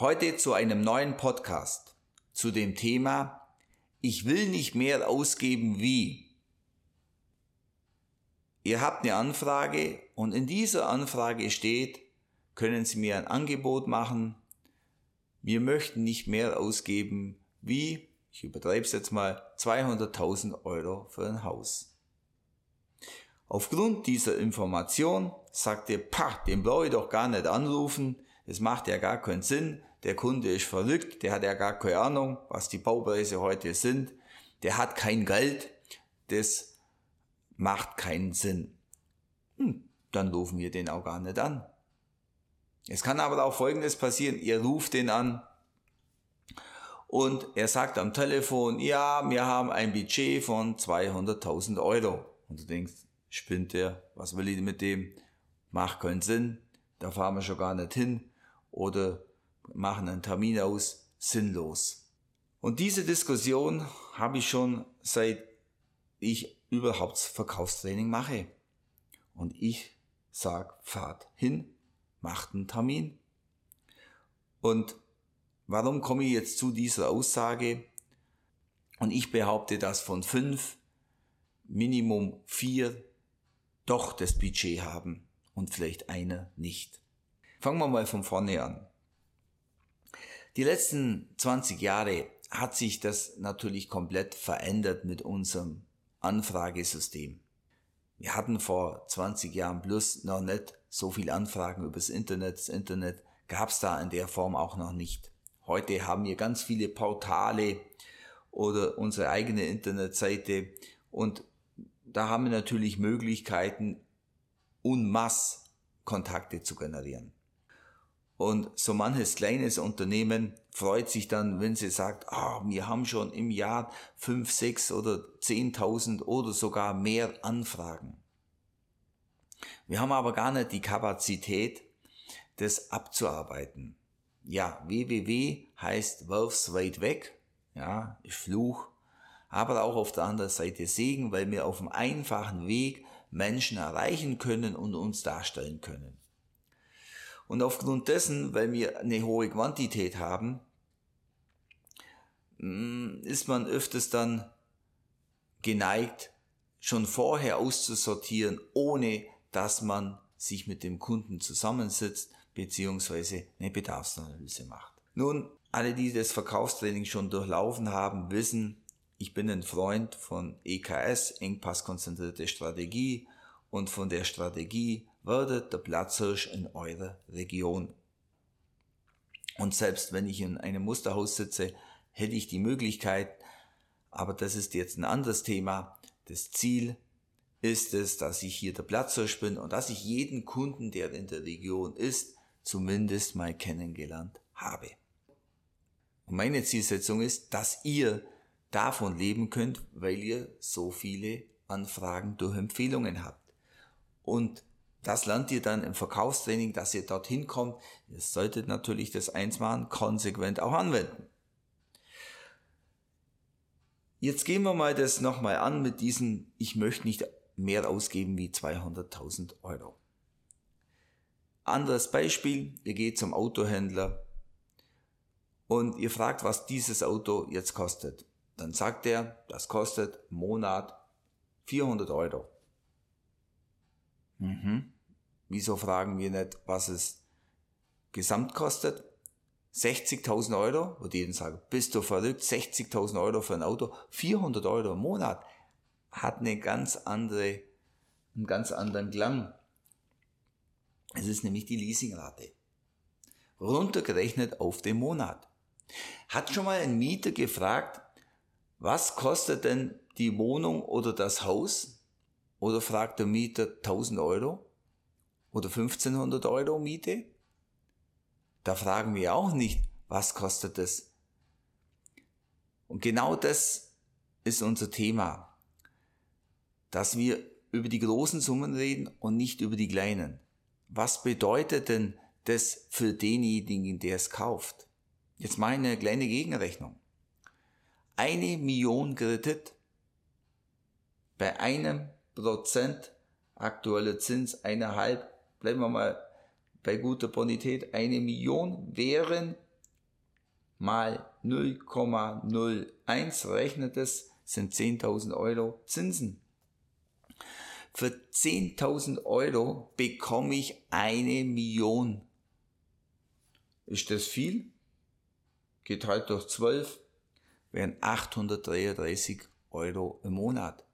Heute zu einem neuen Podcast zu dem Thema Ich will nicht mehr ausgeben wie. Ihr habt eine Anfrage und in dieser Anfrage steht, können Sie mir ein Angebot machen, wir möchten nicht mehr ausgeben wie, ich übertreibe es jetzt mal, 200.000 Euro für ein Haus. Aufgrund dieser Information sagt ihr, pah, den brauche ich doch gar nicht anrufen, es macht ja gar keinen Sinn. Der Kunde ist verrückt, der hat ja gar keine Ahnung, was die Baupreise heute sind. Der hat kein Geld, das macht keinen Sinn. Hm, dann rufen wir den auch gar nicht an. Es kann aber auch Folgendes passieren, ihr ruft den an und er sagt am Telefon, ja, wir haben ein Budget von 200.000 Euro. Und du denkst, spinnt der, was will ich mit dem? Macht keinen Sinn, da fahren wir schon gar nicht hin oder machen einen Termin aus, sinnlos. Und diese Diskussion habe ich schon seit ich überhaupt Verkaufstraining mache. Und ich sag, fahrt hin, macht einen Termin. Und warum komme ich jetzt zu dieser Aussage? Und ich behaupte, dass von fünf Minimum vier doch das Budget haben und vielleicht einer nicht. Fangen wir mal von vorne an. Die letzten 20 Jahre hat sich das natürlich komplett verändert mit unserem Anfragesystem. Wir hatten vor 20 Jahren plus noch nicht so viel Anfragen übers Internet. Das Internet gab es da in der Form auch noch nicht. Heute haben wir ganz viele Portale oder unsere eigene Internetseite und da haben wir natürlich Möglichkeiten, unmass Kontakte zu generieren. Und so manches kleines Unternehmen freut sich dann, wenn sie sagt, ah, wir haben schon im Jahr fünf, sechs oder zehntausend oder sogar mehr Anfragen. Wir haben aber gar nicht die Kapazität, das abzuarbeiten. Ja, www heißt wirf's weit weg, ja, ist Fluch, aber auch auf der anderen Seite Segen, weil wir auf dem einfachen Weg Menschen erreichen können und uns darstellen können. Und aufgrund dessen, weil wir eine hohe Quantität haben, mm, ist man öfters dann geneigt, schon vorher auszusortieren, ohne dass man sich mit dem Kunden zusammensitzt bzw. eine Bedarfsanalyse macht. Nun, alle, die das Verkaufstraining schon durchlaufen haben, wissen, ich bin ein Freund von EKS, Engpasskonzentrierte Strategie und von der Strategie werdet der Platzhirsch in eurer Region. Und selbst wenn ich in einem Musterhaus sitze, hätte ich die Möglichkeit, aber das ist jetzt ein anderes Thema. Das Ziel ist es, dass ich hier der Platzhirsch bin und dass ich jeden Kunden, der in der Region ist, zumindest mal kennengelernt habe. Und meine Zielsetzung ist, dass ihr davon leben könnt, weil ihr so viele Anfragen durch Empfehlungen habt. Und das lernt ihr dann im Verkaufstraining, dass ihr dorthin kommt. Ihr solltet natürlich das Einsmachen konsequent auch anwenden. Jetzt gehen wir mal das nochmal an mit diesem, ich möchte nicht mehr ausgeben wie 200.000 Euro. Anderes Beispiel, ihr geht zum Autohändler und ihr fragt, was dieses Auto jetzt kostet. Dann sagt er, das kostet im Monat 400 Euro. Mhm. Wieso fragen wir nicht, was es gesamt kostet? 60.000 Euro, die dann sagen, bist du verrückt, 60.000 Euro für ein Auto, 400 Euro im Monat, hat eine ganz andere, einen ganz anderen Klang. Es ist nämlich die Leasingrate. Runtergerechnet auf den Monat. Hat schon mal ein Mieter gefragt, was kostet denn die Wohnung oder das Haus? Oder fragt der Mieter 1000 Euro oder 1500 Euro Miete? Da fragen wir auch nicht, was kostet es? Und genau das ist unser Thema, dass wir über die großen Summen reden und nicht über die kleinen. Was bedeutet denn das für denjenigen, der es kauft? Jetzt mache ich eine kleine Gegenrechnung. Eine Million Kredit bei einem Prozent aktueller Zins, eineinhalb, bleiben wir mal bei guter Bonität eine Million wären mal 0,01 rechnet es, sind 10.000 Euro Zinsen. Für 10.000 Euro bekomme ich eine Million. Ist das viel? Geteilt durch 12 wären 833 Euro im Monat.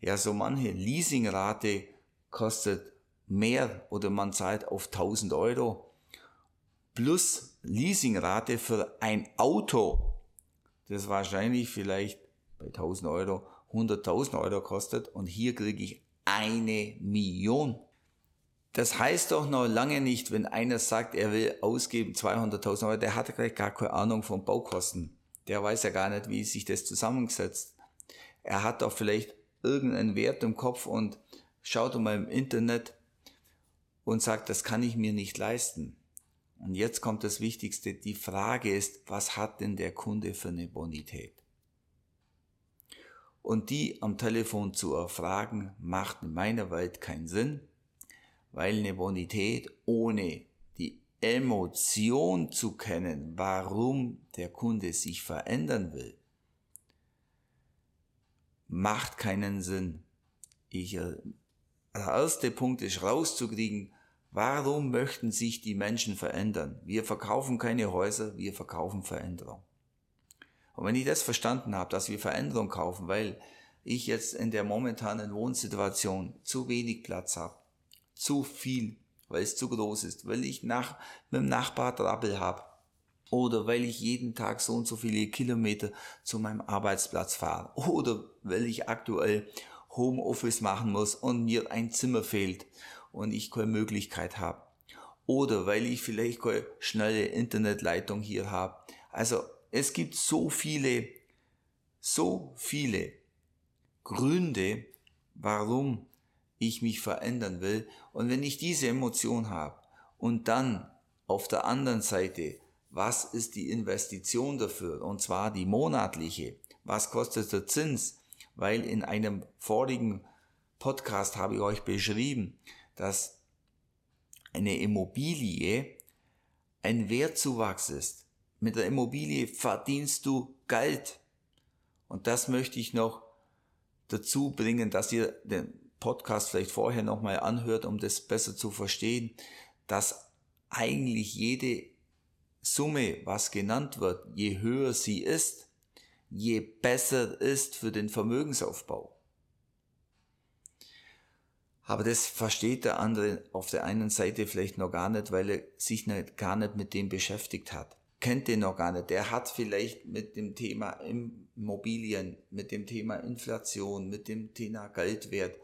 Ja, so manche Leasingrate kostet mehr oder man zahlt auf 1000 Euro plus Leasingrate für ein Auto, das wahrscheinlich vielleicht bei 1000 Euro 100.000 Euro kostet und hier kriege ich eine Million. Das heißt doch noch lange nicht, wenn einer sagt, er will ausgeben 200.000 Euro, der hat gleich gar keine Ahnung von Baukosten. Der weiß ja gar nicht, wie sich das zusammensetzt. Er hat doch vielleicht irgendeinen Wert im Kopf und schaut mal im Internet und sagt, das kann ich mir nicht leisten. Und jetzt kommt das Wichtigste. Die Frage ist, was hat denn der Kunde für eine Bonität? Und die am Telefon zu erfragen, macht in meiner Welt keinen Sinn, weil eine Bonität ohne die Emotion zu kennen, warum der Kunde sich verändern will, macht keinen Sinn. Ich, äh, der erste Punkt ist rauszukriegen, warum möchten sich die Menschen verändern? Wir verkaufen keine Häuser, wir verkaufen Veränderung. Und wenn ich das verstanden habe, dass wir Veränderung kaufen, weil ich jetzt in der momentanen Wohnsituation zu wenig Platz habe, zu viel, weil es zu groß ist, weil ich nach, mit dem Nachbar Trabbel habe, oder weil ich jeden Tag so und so viele Kilometer zu meinem Arbeitsplatz fahre oder weil ich aktuell Homeoffice machen muss und mir ein Zimmer fehlt und ich keine Möglichkeit habe oder weil ich vielleicht keine schnelle Internetleitung hier habe. Also es gibt so viele, so viele Gründe, warum ich mich verändern will. Und wenn ich diese Emotion habe und dann auf der anderen Seite was ist die Investition dafür, und zwar die monatliche, was kostet der Zins, weil in einem vorigen Podcast habe ich euch beschrieben, dass eine Immobilie ein Wertzuwachs ist. Mit der Immobilie verdienst du Geld. Und das möchte ich noch dazu bringen, dass ihr den Podcast vielleicht vorher nochmal anhört, um das besser zu verstehen, dass eigentlich jede Summe, was genannt wird, je höher sie ist, je besser ist für den Vermögensaufbau. Aber das versteht der andere auf der einen Seite vielleicht noch gar nicht, weil er sich nicht, gar nicht mit dem beschäftigt hat. Kennt den noch gar nicht. Der hat vielleicht mit dem Thema Immobilien, mit dem Thema Inflation, mit dem Thema Geldwert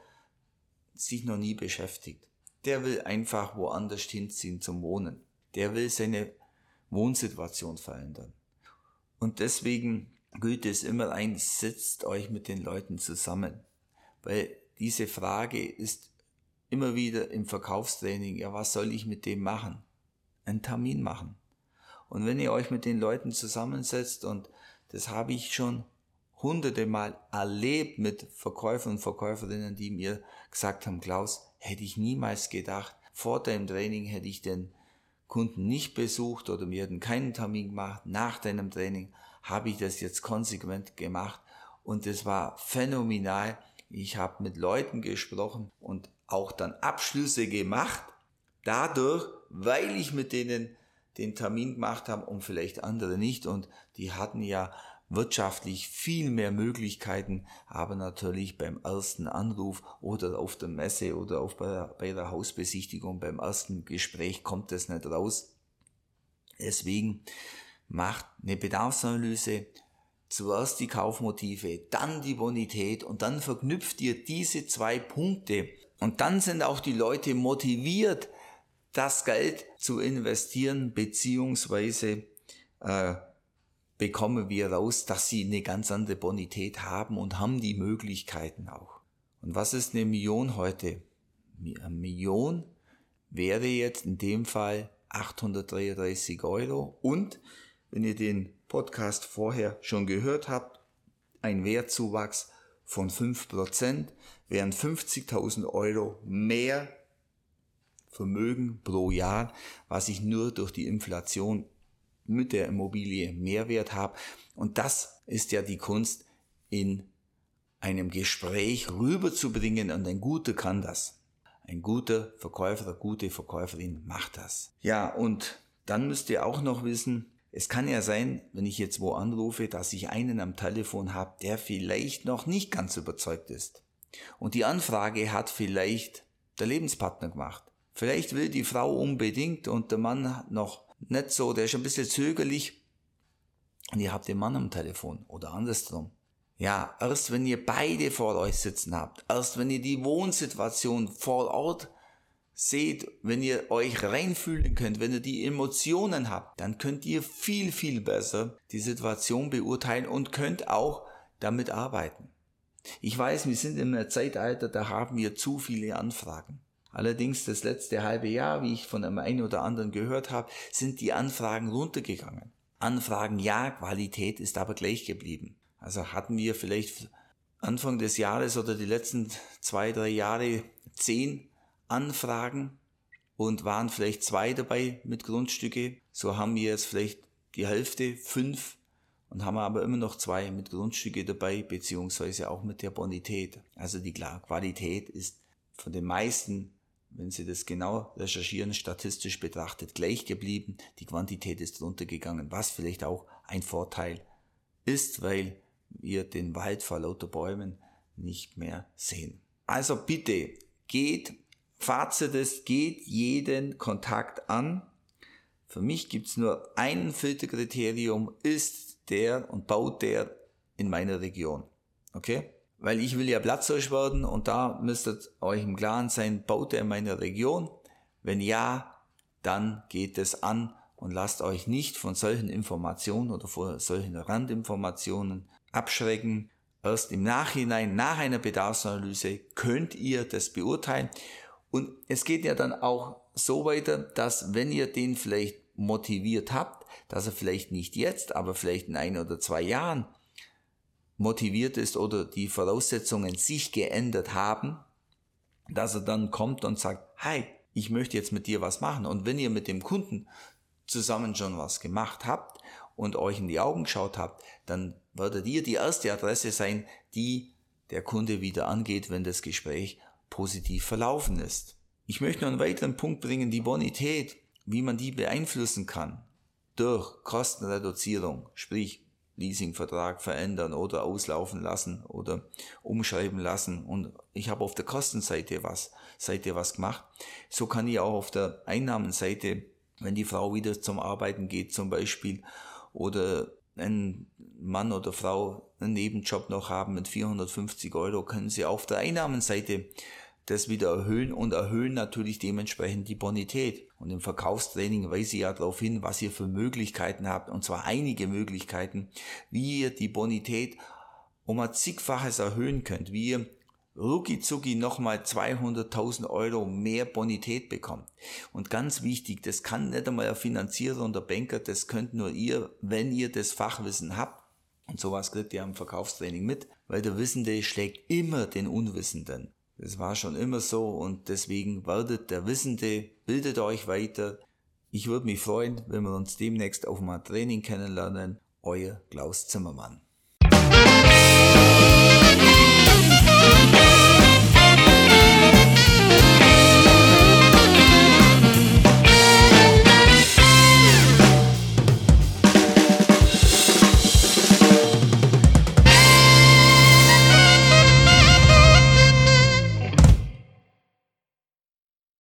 sich noch nie beschäftigt. Der will einfach woanders hinziehen zum Wohnen. Der will seine Wohnsituation verändern. Und deswegen gilt es immer ein, setzt euch mit den Leuten zusammen. Weil diese Frage ist immer wieder im Verkaufstraining, ja, was soll ich mit dem machen? Einen Termin machen. Und wenn ihr euch mit den Leuten zusammensetzt, und das habe ich schon hunderte Mal erlebt mit Verkäufern und Verkäuferinnen, die mir gesagt haben, Klaus, hätte ich niemals gedacht, vor deinem Training hätte ich den Kunden nicht besucht oder wir hätten keinen Termin gemacht. Nach deinem Training habe ich das jetzt konsequent gemacht und es war phänomenal. Ich habe mit Leuten gesprochen und auch dann Abschlüsse gemacht, dadurch, weil ich mit denen den Termin gemacht habe und vielleicht andere nicht und die hatten ja wirtschaftlich viel mehr Möglichkeiten, aber natürlich beim ersten Anruf oder auf der Messe oder auf bei, der, bei der Hausbesichtigung, beim ersten Gespräch kommt das nicht raus. Deswegen macht eine Bedarfsanalyse, zuerst die Kaufmotive, dann die Bonität und dann verknüpft ihr diese zwei Punkte und dann sind auch die Leute motiviert, das Geld zu investieren beziehungsweise äh, bekommen wir raus, dass sie eine ganz andere Bonität haben und haben die Möglichkeiten auch. Und was ist eine Million heute? Eine Million wäre jetzt in dem Fall 833 Euro und wenn ihr den Podcast vorher schon gehört habt, ein Wertzuwachs von 5% wären 50.000 Euro mehr Vermögen pro Jahr, was ich nur durch die Inflation mit der Immobilie Mehrwert habe. Und das ist ja die Kunst in einem Gespräch rüberzubringen und ein guter kann das. Ein guter Verkäufer, gute Verkäuferin macht das. Ja, und dann müsst ihr auch noch wissen, es kann ja sein, wenn ich jetzt wo anrufe, dass ich einen am Telefon habe, der vielleicht noch nicht ganz überzeugt ist. Und die Anfrage hat vielleicht der Lebenspartner gemacht. Vielleicht will die Frau unbedingt und der Mann noch nicht so, der ist ein bisschen zögerlich. Und ihr habt den Mann am Telefon oder andersrum. Ja, erst wenn ihr beide vor euch sitzen habt, erst wenn ihr die Wohnsituation vor Ort seht, wenn ihr euch reinfühlen könnt, wenn ihr die Emotionen habt, dann könnt ihr viel, viel besser die Situation beurteilen und könnt auch damit arbeiten. Ich weiß, wir sind in einem Zeitalter, da haben wir zu viele Anfragen. Allerdings das letzte halbe Jahr, wie ich von einem einen oder anderen gehört habe, sind die Anfragen runtergegangen. Anfragen ja, Qualität ist aber gleich geblieben. Also hatten wir vielleicht Anfang des Jahres oder die letzten zwei, drei Jahre zehn Anfragen und waren vielleicht zwei dabei mit Grundstücke. So haben wir jetzt vielleicht die Hälfte, fünf und haben aber immer noch zwei mit Grundstücke dabei, beziehungsweise auch mit der Bonität. Also die Qualität ist von den meisten, wenn Sie das genau recherchieren, statistisch betrachtet gleich geblieben. Die Quantität ist runtergegangen, was vielleicht auch ein Vorteil ist, weil wir den Wald vor lauter Bäumen nicht mehr sehen. Also bitte geht, Fazit ist, geht jeden Kontakt an. Für mich gibt's nur ein Filterkriterium, ist der und baut der in meiner Region. Okay? Weil ich will ja Platzhirsch werden und da müsstet euch im Klaren sein, baut er in meiner Region? Wenn ja, dann geht es an und lasst euch nicht von solchen Informationen oder von solchen Randinformationen abschrecken. Erst im Nachhinein, nach einer Bedarfsanalyse, könnt ihr das beurteilen. Und es geht ja dann auch so weiter, dass wenn ihr den vielleicht motiviert habt, dass er vielleicht nicht jetzt, aber vielleicht in ein oder zwei Jahren motiviert ist oder die Voraussetzungen sich geändert haben, dass er dann kommt und sagt, hi, ich möchte jetzt mit dir was machen. Und wenn ihr mit dem Kunden zusammen schon was gemacht habt und euch in die Augen geschaut habt, dann werdet ihr die erste Adresse sein, die der Kunde wieder angeht, wenn das Gespräch positiv verlaufen ist. Ich möchte noch einen weiteren Punkt bringen, die Bonität, wie man die beeinflussen kann. Durch Kostenreduzierung, sprich Leasingvertrag verändern oder auslaufen lassen oder umschreiben lassen. Und ich habe auf der Kostenseite was, Seite was gemacht. So kann ich auch auf der Einnahmenseite, wenn die Frau wieder zum Arbeiten geht zum Beispiel oder ein Mann oder Frau einen Nebenjob noch haben mit 450 Euro, können sie auf der Einnahmenseite das wieder erhöhen und erhöhen natürlich dementsprechend die Bonität. Und im Verkaufstraining weise ich ja darauf hin, was ihr für Möglichkeiten habt, und zwar einige Möglichkeiten, wie ihr die Bonität um ein zigfaches erhöhen könnt, wie ihr rucki zucki nochmal 200.000 Euro mehr Bonität bekommt. Und ganz wichtig, das kann nicht einmal ein Finanzierer und der Banker, das könnt nur ihr, wenn ihr das Fachwissen habt. Und sowas kriegt ihr am Verkaufstraining mit, weil der Wissende schlägt immer den Unwissenden. Das war schon immer so und deswegen werdet der Wissende, bildet euch weiter. Ich würde mich freuen, wenn wir uns demnächst auf mal Training kennenlernen. Euer Klaus Zimmermann.